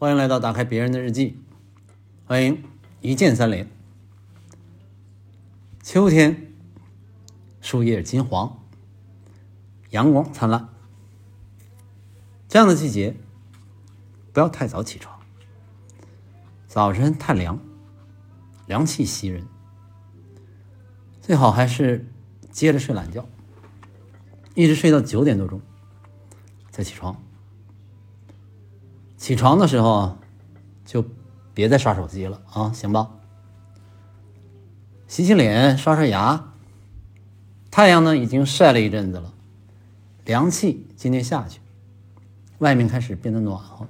欢迎来到打开别人的日记，欢迎一键三连。秋天，树叶金黄，阳光灿烂。这样的季节，不要太早起床，早晨太凉，凉气袭人，最好还是接着睡懒觉，一直睡到九点多钟再起床。起床的时候，就别再刷手机了啊，行吧？洗洗脸，刷刷牙。太阳呢已经晒了一阵子了，凉气今天下去，外面开始变得暖和。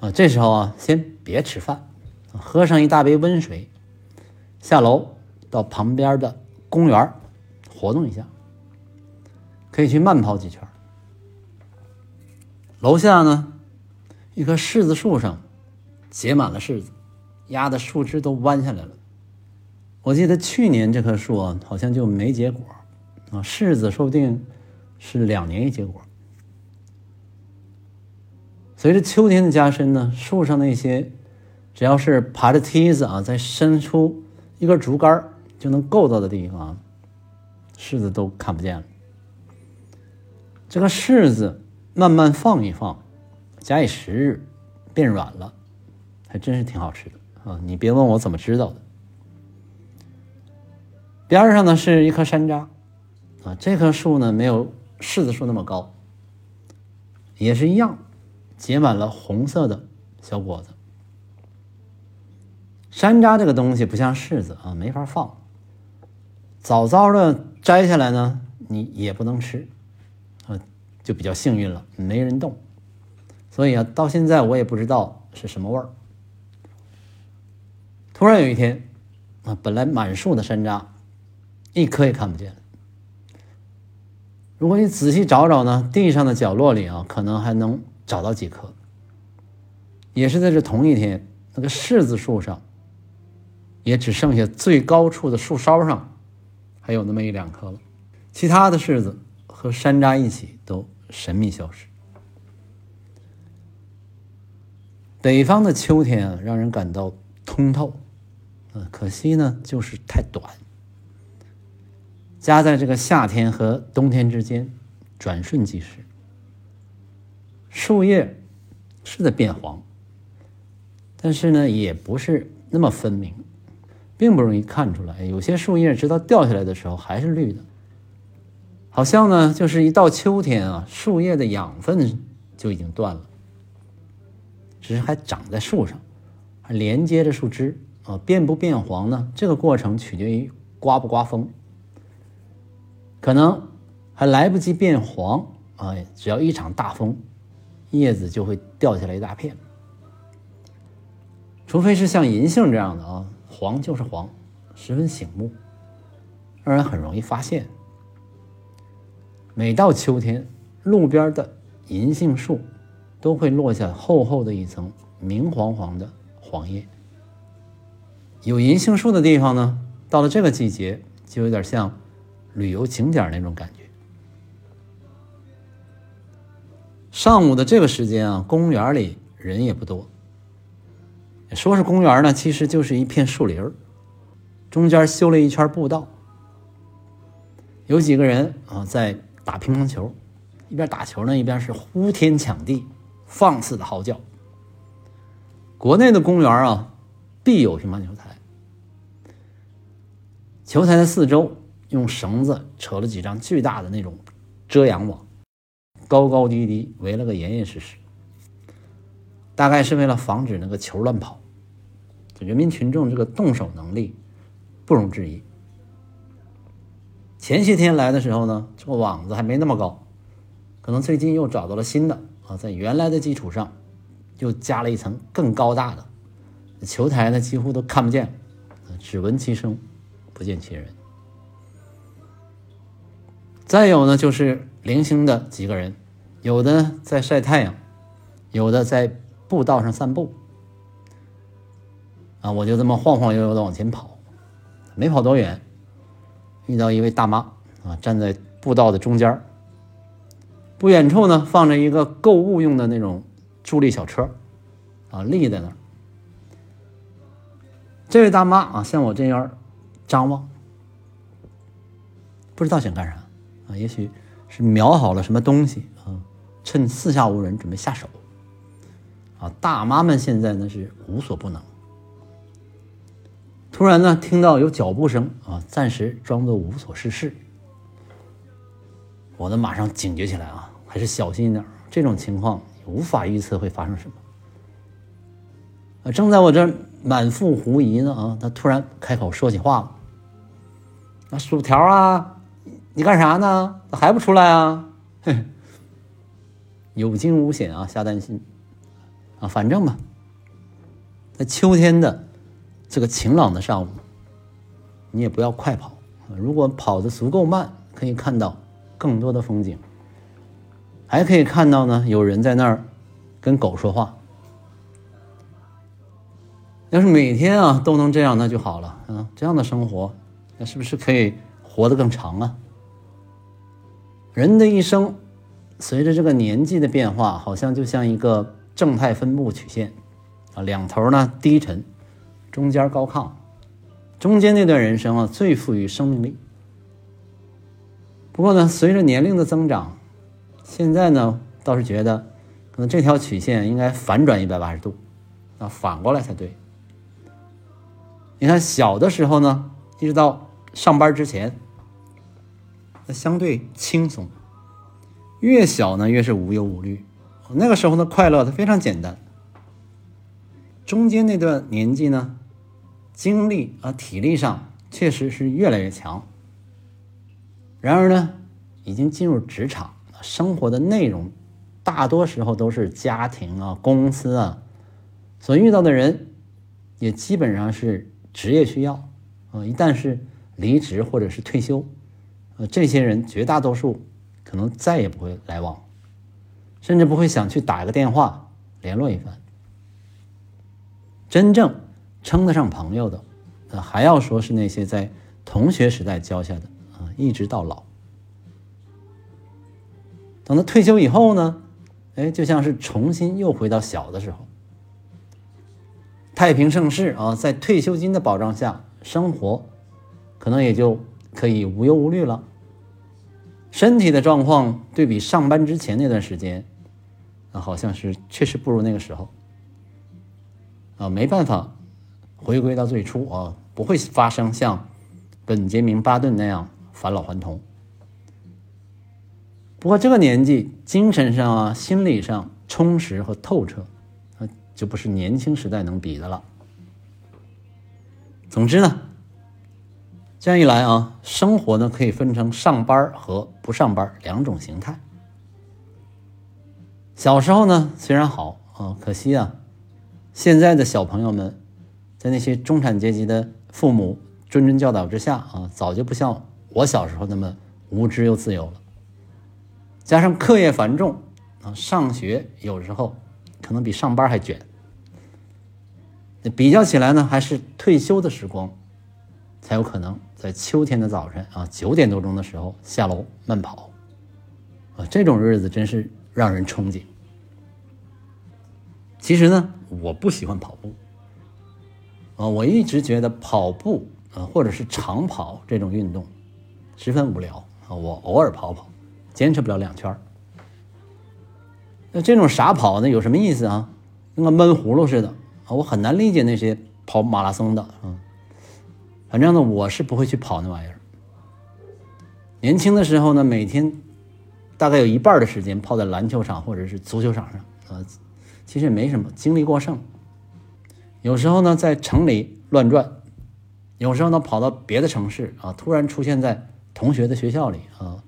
啊，这时候啊，先别吃饭，喝上一大杯温水，下楼到旁边的公园活动一下，可以去慢跑几圈。楼下呢？一棵柿子树上结满了柿子，压的树枝都弯下来了。我记得去年这棵树啊，好像就没结果啊。柿子说不定是两年一结果。随着秋天的加深呢，树上那些只要是爬着梯子啊，再伸出一根竹竿就能够到的地方，柿子都看不见了。这个柿子慢慢放一放。假以时日，变软了，还真是挺好吃的啊！你别问我怎么知道的。边上呢是一棵山楂，啊，这棵树呢没有柿子树那么高，也是一样，结满了红色的小果子。山楂这个东西不像柿子啊，没法放，早早的摘下来呢，你也不能吃，啊，就比较幸运了，没人动。所以啊，到现在我也不知道是什么味儿。突然有一天，啊，本来满树的山楂，一颗也看不见。如果你仔细找找呢，地上的角落里啊，可能还能找到几颗。也是在这同一天，那个柿子树上，也只剩下最高处的树梢上，还有那么一两颗了。其他的柿子和山楂一起都神秘消失。北方的秋天啊，让人感到通透，嗯，可惜呢，就是太短。夹在这个夏天和冬天之间，转瞬即逝。树叶是在变黄，但是呢，也不是那么分明，并不容易看出来。有些树叶直到掉下来的时候还是绿的，好像呢，就是一到秋天啊，树叶的养分就已经断了。只是还长在树上，还连接着树枝啊，变不变黄呢？这个过程取决于刮不刮风，可能还来不及变黄啊，只要一场大风，叶子就会掉下来一大片。除非是像银杏这样的啊，黄就是黄，十分醒目，让人很容易发现。每到秋天，路边的银杏树。都会落下厚厚的一层明黄黄的黄叶。有银杏树的地方呢，到了这个季节，就有点像旅游景点那种感觉。上午的这个时间啊，公园里人也不多。说是公园呢，其实就是一片树林，中间修了一圈步道，有几个人啊在打乒乓球，一边打球呢，一边是呼天抢地。放肆的嚎叫。国内的公园啊，必有乒乓球台。球台的四周用绳子扯了几张巨大的那种遮阳网，高高低低围了个严严实实。大概是为了防止那个球乱跑。人民群众这个动手能力不容置疑。前些天来的时候呢，这个网子还没那么高，可能最近又找到了新的。啊，在原来的基础上，又加了一层更高大的球台呢，几乎都看不见，只闻其声，不见其人。再有呢，就是零星的几个人，有的在晒太阳，有的在步道上散步。啊，我就这么晃晃悠悠的往前跑，没跑多远，遇到一位大妈啊，站在步道的中间不远处呢，放着一个购物用的那种助力小车，啊，立在那儿。这位大妈啊，向我这样张望，不知道想干啥啊？也许是瞄好了什么东西啊，趁四下无人准备下手。啊，大妈们现在那是无所不能。突然呢，听到有脚步声啊，暂时装作无所事事。我呢，马上警觉起来啊，还是小心一点。这种情况无法预测会发生什么。正在我这满腹狐疑呢啊，他突然开口说起话了：“那薯条啊，你干啥呢？咋还不出来啊？”嘿，有惊无险啊，瞎担心。啊，反正吧，在秋天的这个晴朗的上午，你也不要快跑。如果跑得足够慢，可以看到更多的风景，还可以看到呢，有人在那儿跟狗说话。要是每天啊都能这样，那就好了啊！这样的生活，那是不是可以活得更长啊？人的一生，随着这个年纪的变化，好像就像一个。正态分布曲线，啊，两头呢低沉，中间高亢，中间那段人生啊最富于生命力。不过呢，随着年龄的增长，现在呢倒是觉得，可能这条曲线应该反转一百八十度，啊，反过来才对。你看小的时候呢，一直到上班之前，那相对轻松，越小呢越是无忧无虑。那个时候的快乐，它非常简单。中间那段年纪呢，精力啊、体力上确实是越来越强。然而呢，已经进入职场，生活的内容大多时候都是家庭啊、公司啊，所遇到的人也基本上是职业需要啊。一旦是离职或者是退休，呃，这些人绝大多数可能再也不会来往。甚至不会想去打一个电话联络一番。真正称得上朋友的，呃，还要说是那些在同学时代交下的，一直到老。等他退休以后呢，哎，就像是重新又回到小的时候，太平盛世啊，在退休金的保障下，生活可能也就可以无忧无虑了。身体的状况对比上班之前那段时间。啊好像是确实不如那个时候，啊，没办法回归到最初啊，不会发生像本杰明·巴顿那样返老还童。不过这个年纪，精神上啊、心理上充实和透彻，啊，就不是年轻时代能比的了。总之呢，这样一来啊，生活呢可以分成上班和不上班两种形态。小时候呢，虽然好啊，可惜啊，现在的小朋友们，在那些中产阶级的父母谆谆教导之下啊，早就不像我小时候那么无知又自由了。加上课业繁重啊，上学有时候可能比上班还卷。比较起来呢，还是退休的时光，才有可能在秋天的早晨啊，九点多钟的时候下楼慢跑啊，这种日子真是。让人憧憬。其实呢，我不喜欢跑步。啊，我一直觉得跑步啊，或者是长跑这种运动，十分无聊啊。我偶尔跑跑，坚持不了两圈那这种傻跑呢，有什么意思啊？跟个闷葫芦似的啊！我很难理解那些跑马拉松的啊。反正呢，我是不会去跑那玩意儿。年轻的时候呢，每天。大概有一半的时间泡在篮球场或者是足球场上啊，其实也没什么精力过剩。有时候呢，在城里乱转，有时候呢，跑到别的城市啊，突然出现在同学的学校里啊。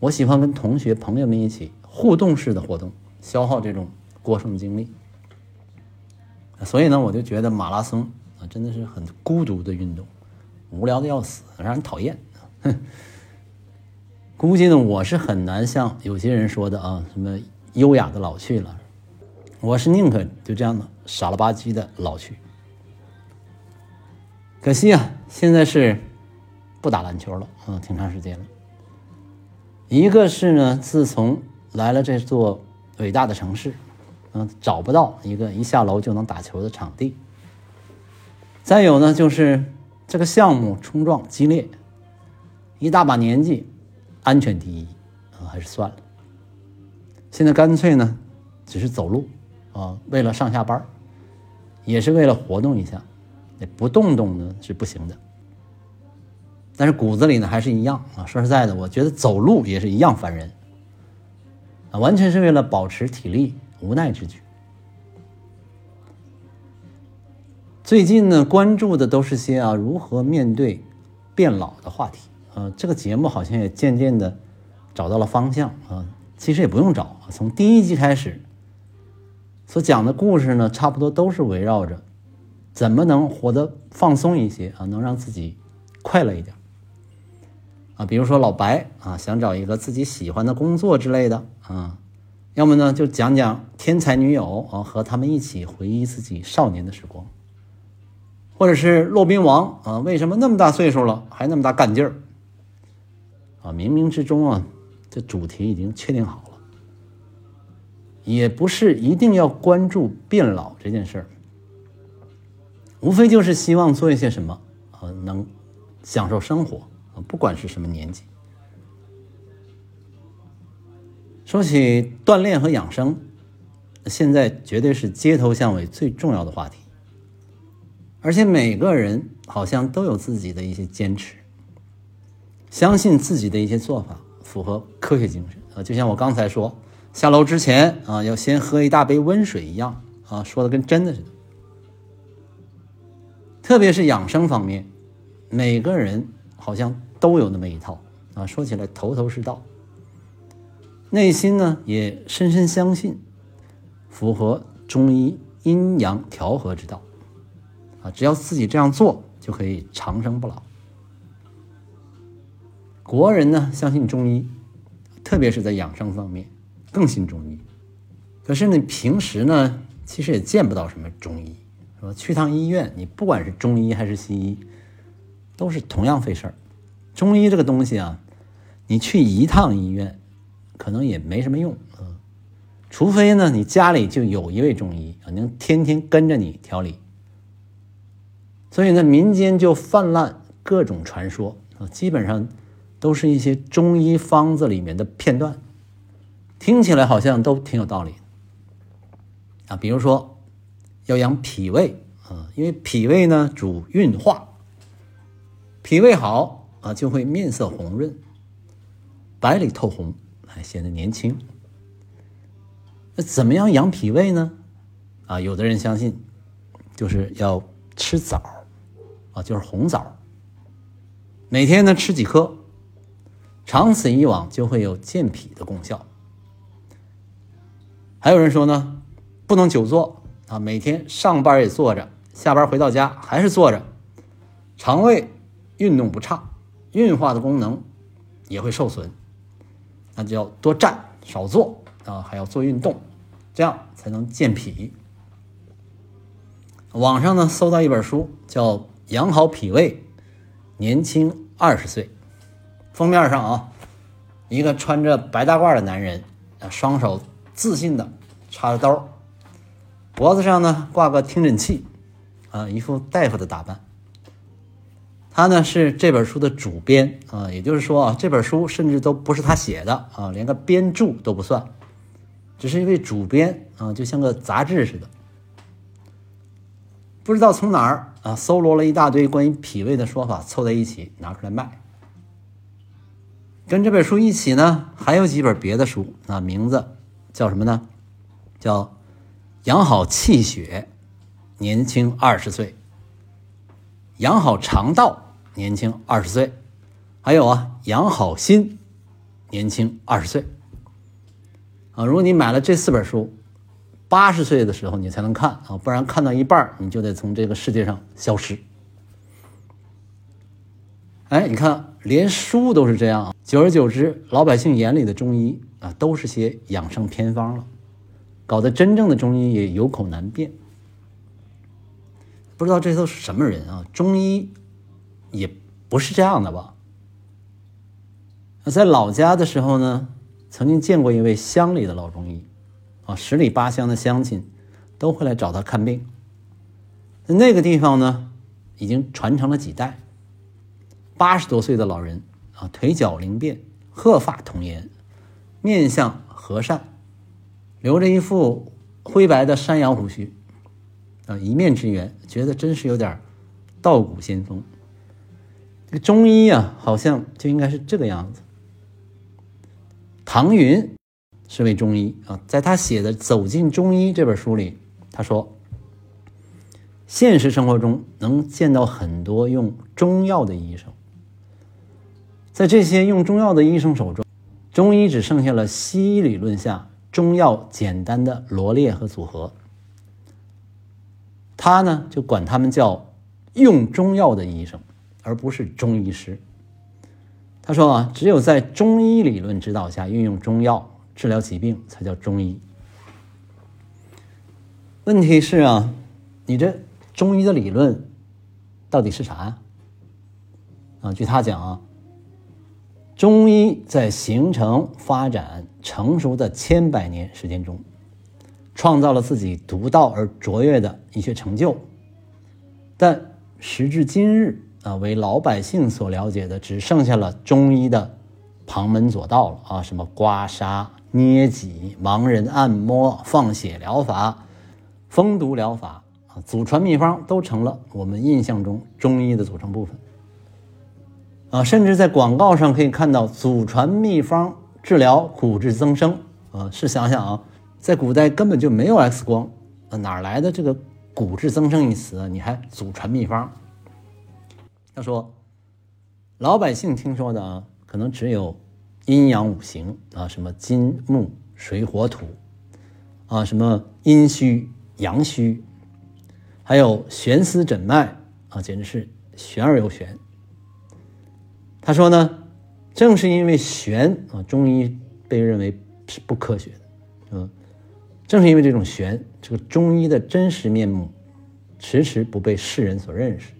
我喜欢跟同学朋友们一起互动式的活动，消耗这种过剩精力。所以呢，我就觉得马拉松啊，真的是很孤独的运动，无聊的要死，让人讨厌。哼。估计呢，我是很难像有些人说的啊，什么优雅的老去了。我是宁可就这样的傻了吧唧的老去。可惜啊，现在是不打篮球了嗯，挺长时间了。一个是呢，自从来了这座伟大的城市，嗯，找不到一个一下楼就能打球的场地。再有呢，就是这个项目冲撞激烈，一大把年纪，安全第一啊，还是算了。现在干脆呢，只是走路啊，为了上下班也是为了活动一下，不动动呢是不行的。但是骨子里呢还是一样啊。说实在的，我觉得走路也是一样烦人啊，完全是为了保持体力，无奈之举。最近呢，关注的都是些啊如何面对变老的话题。呃，这个节目好像也渐渐的找到了方向啊。其实也不用找，从第一集开始所讲的故事呢，差不多都是围绕着怎么能活得放松一些啊，能让自己快乐一点。啊，比如说老白啊，想找一个自己喜欢的工作之类的啊，要么呢就讲讲天才女友啊，和他们一起回忆自己少年的时光，或者是骆宾王啊，为什么那么大岁数了还那么大干劲儿啊？冥冥之中啊，这主题已经确定好了，也不是一定要关注变老这件事儿，无非就是希望做一些什么啊，能享受生活。不管是什么年纪，说起锻炼和养生，现在绝对是街头巷尾最重要的话题。而且每个人好像都有自己的一些坚持，相信自己的一些做法符合科学精神啊，就像我刚才说下楼之前啊要先喝一大杯温水一样啊，说的跟真的似的。特别是养生方面，每个人。好像都有那么一套啊，说起来头头是道，内心呢也深深相信，符合中医阴阳调和之道啊，只要自己这样做就可以长生不老。国人呢相信中医，特别是在养生方面更信中医，可是呢平时呢其实也见不到什么中医，是吧？去趟医院，你不管是中医还是西医。都是同样费事儿，中医这个东西啊，你去一趟医院，可能也没什么用啊，除非呢你家里就有一位中医啊，能天天跟着你调理。所以呢，民间就泛滥各种传说啊，基本上都是一些中医方子里面的片段，听起来好像都挺有道理啊。比如说要养脾胃啊，因为脾胃呢主运化。脾胃好啊，就会面色红润，白里透红，还显得年轻。那怎么样养脾胃呢？啊，有的人相信，就是要吃枣啊，就是红枣，每天呢吃几颗，长此以往就会有健脾的功效。还有人说呢，不能久坐啊，每天上班也坐着，下班回到家还是坐着，肠胃。运动不畅，运化的功能也会受损，那就要多站少坐啊，还要做运动，这样才能健脾。网上呢搜到一本书，叫《养好脾胃，年轻二十岁》，封面上啊，一个穿着白大褂的男人啊，双手自信的插着刀，脖子上呢挂个听诊器，啊，一副大夫的打扮。他呢是这本书的主编啊，也就是说啊，这本书甚至都不是他写的啊，连个编著都不算，只是一位主编啊，就像个杂志似的。不知道从哪儿啊搜罗了一大堆关于脾胃的说法，凑在一起拿出来卖。跟这本书一起呢，还有几本别的书啊，名字叫什么呢？叫《养好气血，年轻二十岁》。养好肠道，年轻二十岁；还有啊，养好心，年轻二十岁。啊，如果你买了这四本书，八十岁的时候你才能看啊，不然看到一半你就得从这个世界上消失。哎，你看，连书都是这样啊，久而久之，老百姓眼里的中医啊，都是些养生偏方了，搞得真正的中医也有口难辩。不知道这都是什么人啊？中医也不是这样的吧？在老家的时候呢，曾经见过一位乡里的老中医，啊，十里八乡的乡亲都会来找他看病。那个地方呢，已经传承了几代。八十多岁的老人啊，腿脚灵便，鹤发童颜，面相和善，留着一副灰白的山羊胡须，啊，一面之缘，觉得真是有点道骨仙风。这个中医啊，好像就应该是这个样子。唐云是位中医啊，在他写的《走进中医》这本书里，他说，现实生活中能见到很多用中药的医生，在这些用中药的医生手中，中医只剩下了西医理论下中药简单的罗列和组合。他呢，就管他们叫用中药的医生，而不是中医师。他说啊，只有在中医理论指导下运用中药治疗疾病，才叫中医。问题是啊，你这中医的理论到底是啥？啊，据他讲啊，中医在形成、发展、成熟的千百年时间中，创造了自己独到而卓越的医学成就，但时至今日。啊，为老百姓所了解的只剩下了中医的旁门左道了啊！什么刮痧、捏脊、盲人按摩、放血疗法、封毒疗法啊，祖传秘方都成了我们印象中中医的组成部分啊！甚至在广告上可以看到“祖传秘方治疗骨质增生”啊！试想想啊，在古代根本就没有 X 光，哪来的这个骨质增生一词啊？你还祖传秘方？他说：“老百姓听说的啊，可能只有阴阳五行啊，什么金木水火土啊，什么阴虚阳虚，还有悬丝诊脉啊，简直是玄而又玄。”他说呢，正是因为玄啊，中医被认为是不科学的，嗯，正是因为这种玄，这个中医的真实面目迟迟不被世人所认识。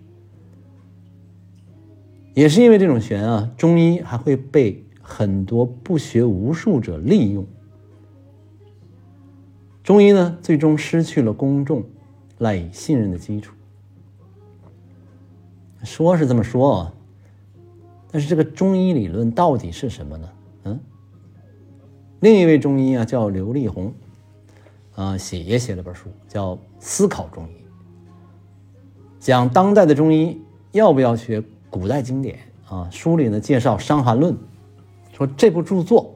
也是因为这种玄啊，中医还会被很多不学无术者利用。中医呢，最终失去了公众赖以信任的基础。说是这么说啊，但是这个中医理论到底是什么呢？嗯，另一位中医啊，叫刘立宏，啊，写也写了本书，叫《思考中医》，讲当代的中医要不要学。古代经典啊，书里呢介绍《伤寒论》，说这部著作，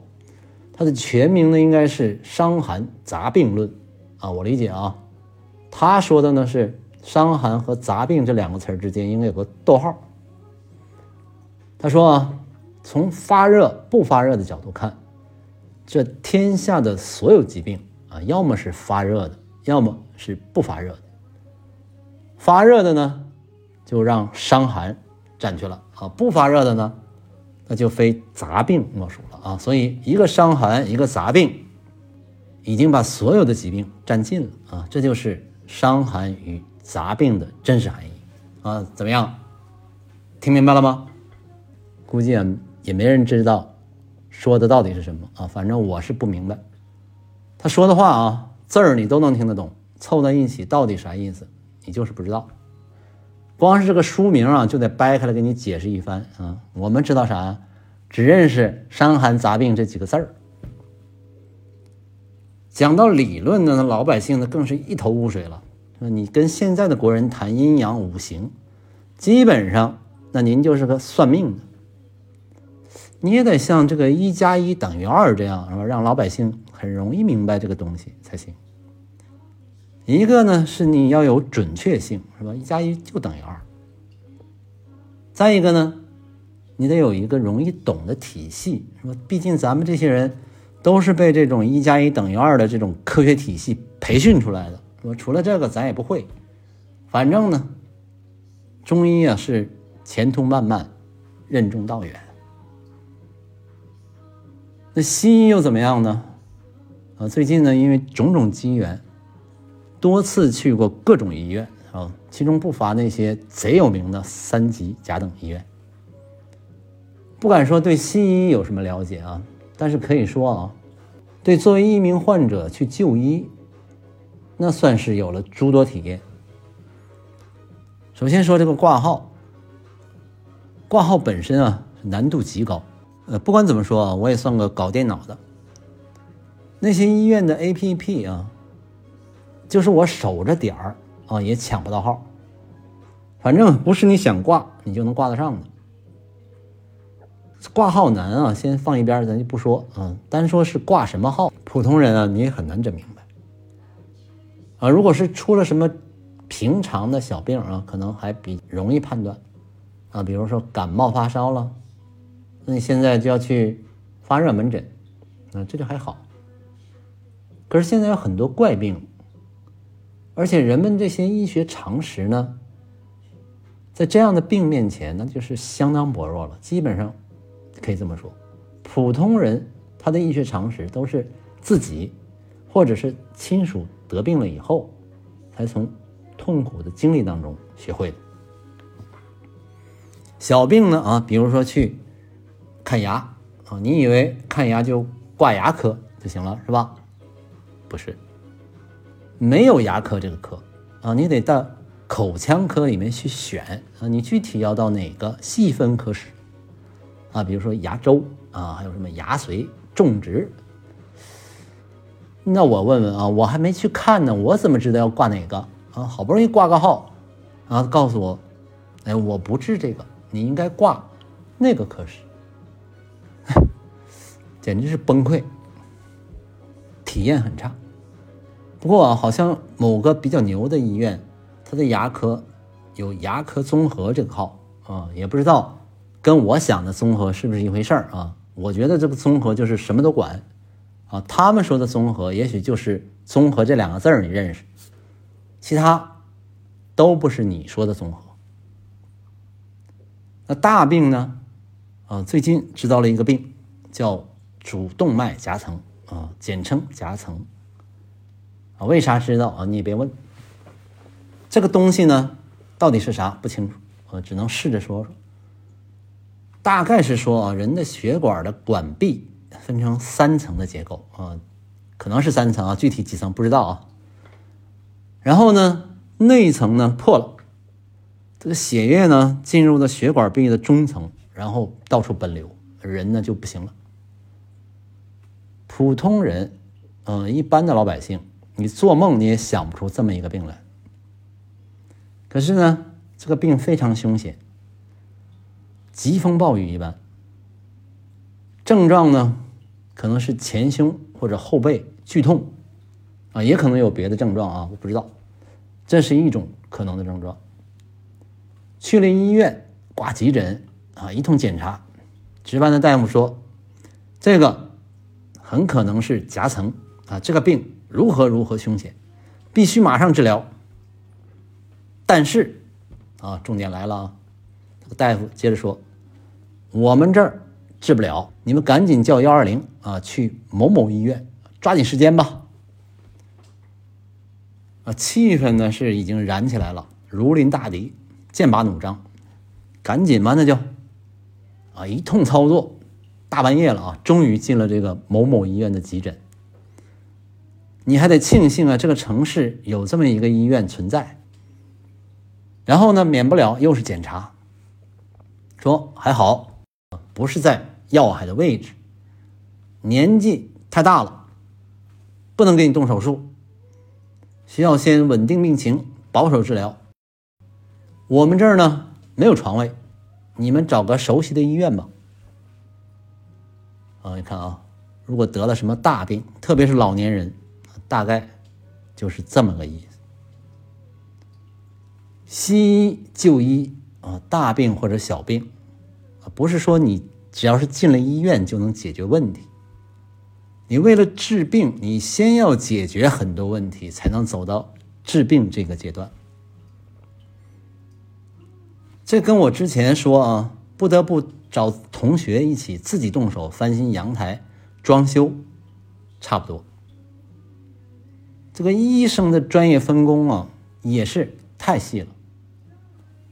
它的全名呢应该是《伤寒杂病论》啊。我理解啊，他说的呢是“伤寒”和“杂病”这两个词之间应该有个逗号。他说啊，从发热不发热的角度看，这天下的所有疾病啊，要么是发热的，要么是不发热的。发热的呢，就让伤寒。占去了啊，不发热的呢，那就非杂病莫属了啊。所以一个伤寒，一个杂病，已经把所有的疾病占尽了啊。这就是伤寒与杂病的真实含义啊。怎么样，听明白了吗？估计啊，也没人知道说的到底是什么啊。反正我是不明白，他说的话啊，字儿你都能听得懂，凑在一起到底啥意思，你就是不知道。光是这个书名啊，就得掰开来给你解释一番啊！我们知道啥呀？只认识“伤寒杂病”这几个字儿。讲到理论呢，那老百姓呢更是一头雾水了。你跟现在的国人谈阴阳五行，基本上那您就是个算命的。你也得像这个“一加一等于二”这样，是吧？让老百姓很容易明白这个东西才行。一个呢是你要有准确性，是吧？一加一就等于二。再一个呢，你得有一个容易懂的体系，是吧？毕竟咱们这些人都是被这种一加一等于二的这种科学体系培训出来的，是吧？除了这个咱也不会。反正呢，中医啊是前途漫漫，任重道远。那西医又怎么样呢？啊，最近呢，因为种种机缘。多次去过各种医院啊，其中不乏那些贼有名的三级甲等医院。不敢说对西医有什么了解啊，但是可以说啊，对作为一名患者去就医，那算是有了诸多体验。首先说这个挂号，挂号本身啊难度极高。呃，不管怎么说啊，我也算个搞电脑的。那些医院的 APP 啊，就是我守着点儿啊，也抢不到号。反正不是你想挂你就能挂得上的。挂号难啊，先放一边，咱就不说啊。单说是挂什么号，普通人啊你也很难整明白。啊，如果是出了什么平常的小病啊，可能还比容易判断啊。比如说感冒发烧了，那你现在就要去发热门诊，啊，这就还好。可是现在有很多怪病，而且人们这些医学常识呢，在这样的病面前，那就是相当薄弱了。基本上可以这么说，普通人他的医学常识都是自己或者是亲属得病了以后，才从痛苦的经历当中学会的。小病呢啊，比如说去看牙啊，你以为看牙就挂牙科就行了，是吧？不是，没有牙科这个科啊，你得到口腔科里面去选啊。你具体要到哪个细分科室啊？比如说牙周啊，还有什么牙髓、种植。那我问问啊，我还没去看呢，我怎么知道要挂哪个啊？好不容易挂个号啊，告诉我，哎，我不治这个，你应该挂那个科室，简直是崩溃。体验很差，不过啊，好像某个比较牛的医院，它的牙科有牙科综合这个号啊，也不知道跟我想的综合是不是一回事儿啊？我觉得这个综合就是什么都管啊，他们说的综合也许就是综合这两个字儿你认识，其他都不是你说的综合。那大病呢？啊，最近知道了一个病叫主动脉夹层。啊，简称夹层啊，为啥知道啊？你也别问，这个东西呢，到底是啥不清楚，我只能试着说说。大概是说啊，人的血管的管壁分成三层的结构啊，可能是三层啊，具体几层不知道啊。然后呢，内层呢破了，这个血液呢进入了血管壁的中层，然后到处奔流，人呢就不行了。普通人，嗯，一般的老百姓，你做梦你也想不出这么一个病来。可是呢，这个病非常凶险，疾风暴雨一般。症状呢，可能是前胸或者后背剧痛，啊，也可能有别的症状啊，我不知道。这是一种可能的症状。去了医院挂急诊啊，一通检查，值班的大夫说，这个。很可能是夹层啊，这个病如何如何凶险，必须马上治疗。但是啊，重点来了啊，大夫接着说，我们这儿治不了，你们赶紧叫幺二零啊，去某某医院，抓紧时间吧。啊，气氛呢是已经燃起来了，如临大敌，剑拔弩张，赶紧吧，那就啊，一通操作。大半夜了啊，终于进了这个某某医院的急诊。你还得庆幸啊，这个城市有这么一个医院存在。然后呢，免不了又是检查，说还好，不是在要害的位置，年纪太大了，不能给你动手术，需要先稳定病情，保守治疗。我们这儿呢没有床位，你们找个熟悉的医院吧。啊，你看啊，如果得了什么大病，特别是老年人，大概就是这么个意思。西医就医啊，大病或者小病啊，不是说你只要是进了医院就能解决问题。你为了治病，你先要解决很多问题，才能走到治病这个阶段。这跟我之前说啊，不得不。找同学一起自己动手翻新阳台装修，差不多。这个医生的专业分工啊，也是太细了，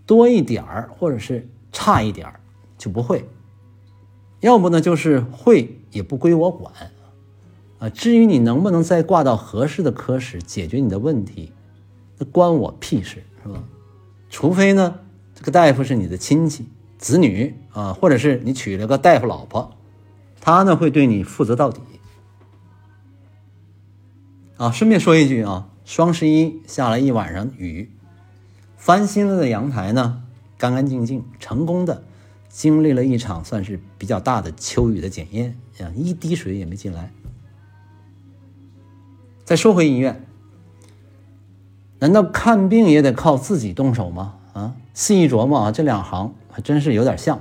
多一点儿或者是差一点儿就不会，要不呢就是会也不归我管，啊。至于你能不能再挂到合适的科室解决你的问题，那关我屁事，是吧？除非呢，这个大夫是你的亲戚、子女啊，或者是你娶了个大夫老婆，他呢会对你负责到底。啊，顺便说一句啊，双十一下了一晚上雨，翻新了的阳台呢，干干净净，成功的经历了一场算是比较大的秋雨的检验，啊，一滴水也没进来。再说回医院，难道看病也得靠自己动手吗？啊，细一琢磨啊，这两行还真是有点像，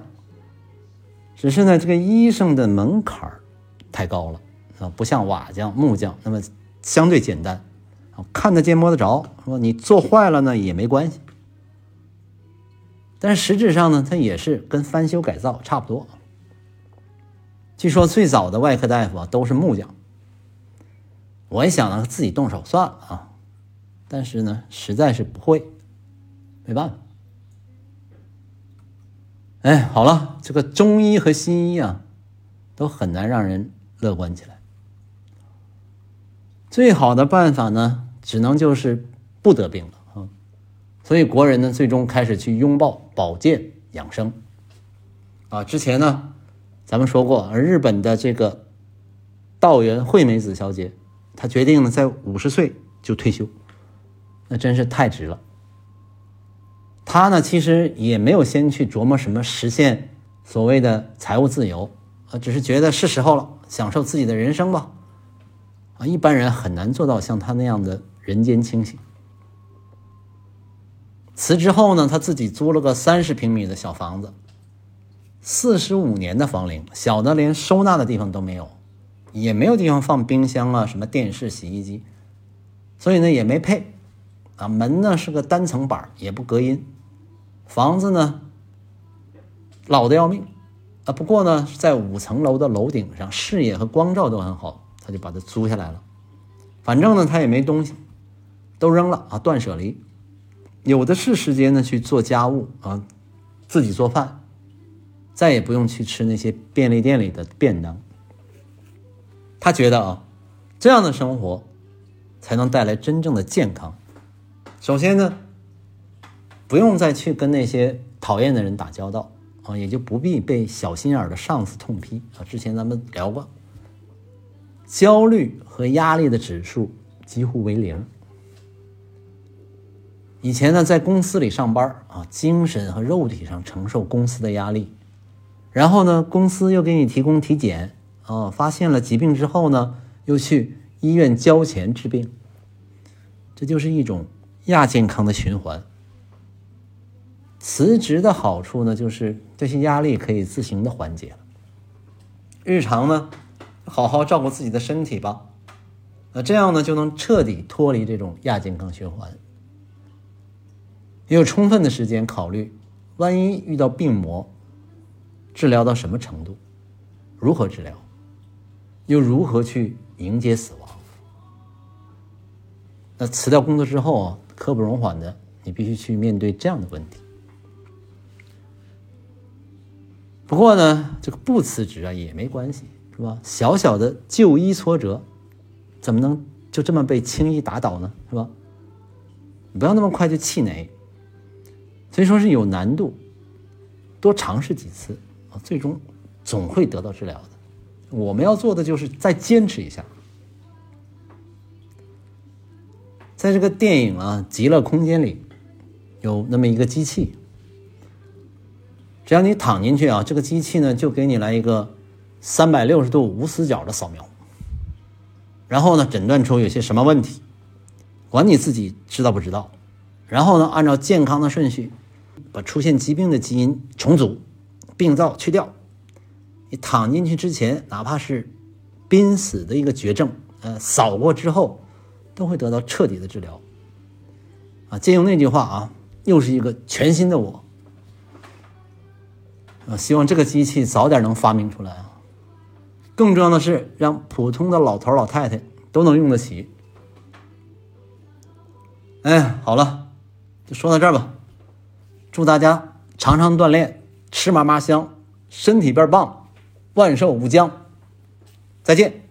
只是呢，这个医生的门槛太高了啊，不像瓦匠、木匠那么。相对简单，看得见摸得着，说你做坏了呢也没关系。但是实质上呢，它也是跟翻修改造差不多。据说最早的外科大夫啊都是木匠。我也想呢自己动手算了啊，但是呢实在是不会，没办法。哎，好了，这个中医和西医啊，都很难让人乐观起来。最好的办法呢，只能就是不得病了啊！所以国人呢，最终开始去拥抱保健养生啊。之前呢，咱们说过，而日本的这个道元惠美子小姐，她决定呢，在五十岁就退休，那真是太值了。她呢，其实也没有先去琢磨什么实现所谓的财务自由啊，只是觉得是时候了，享受自己的人生吧。一般人很难做到像他那样的人间清醒。辞职后呢，他自己租了个三十平米的小房子，四十五年的房龄，小的连收纳的地方都没有，也没有地方放冰箱啊，什么电视、洗衣机，所以呢也没配。啊，门呢是个单层板，也不隔音。房子呢老的要命啊，不过呢在五层楼的楼顶上，视野和光照都很好。他就把它租下来了，反正呢他也没东西，都扔了啊，断舍离，有的是时间呢去做家务啊，自己做饭，再也不用去吃那些便利店里的便当。他觉得啊，这样的生活才能带来真正的健康。首先呢，不用再去跟那些讨厌的人打交道啊，也就不必被小心眼的上司痛批啊。之前咱们聊过。焦虑和压力的指数几乎为零。以前呢，在公司里上班啊，精神和肉体上承受公司的压力，然后呢，公司又给你提供体检啊，发现了疾病之后呢，又去医院交钱治病，这就是一种亚健康的循环。辞职的好处呢，就是这些压力可以自行的缓解了。日常呢。好好照顾自己的身体吧，那这样呢就能彻底脱离这种亚健康循环，也有充分的时间考虑，万一遇到病魔，治疗到什么程度，如何治疗，又如何去迎接死亡？那辞掉工作之后啊，刻不容缓的，你必须去面对这样的问题。不过呢，这个不辞职啊也没关系。是吧？小小的就医挫折，怎么能就这么被轻易打倒呢？是吧？不要那么快就气馁。所以说是有难度，多尝试几次啊，最终总会得到治疗的。我们要做的就是再坚持一下。在这个电影啊《极乐空间》里，有那么一个机器，只要你躺进去啊，这个机器呢就给你来一个。三百六十度无死角的扫描，然后呢，诊断出有些什么问题，管你自己知道不知道，然后呢，按照健康的顺序，把出现疾病的基因重组、病灶去掉。你躺进去之前，哪怕是濒死的一个绝症，呃，扫过之后，都会得到彻底的治疗。啊，借用那句话啊，又是一个全新的我。啊，希望这个机器早点能发明出来啊。更重要的是，让普通的老头老太太都能用得起。哎，好了，就说到这儿吧。祝大家常常锻炼，吃嘛嘛香，身体倍儿棒，万寿无疆。再见。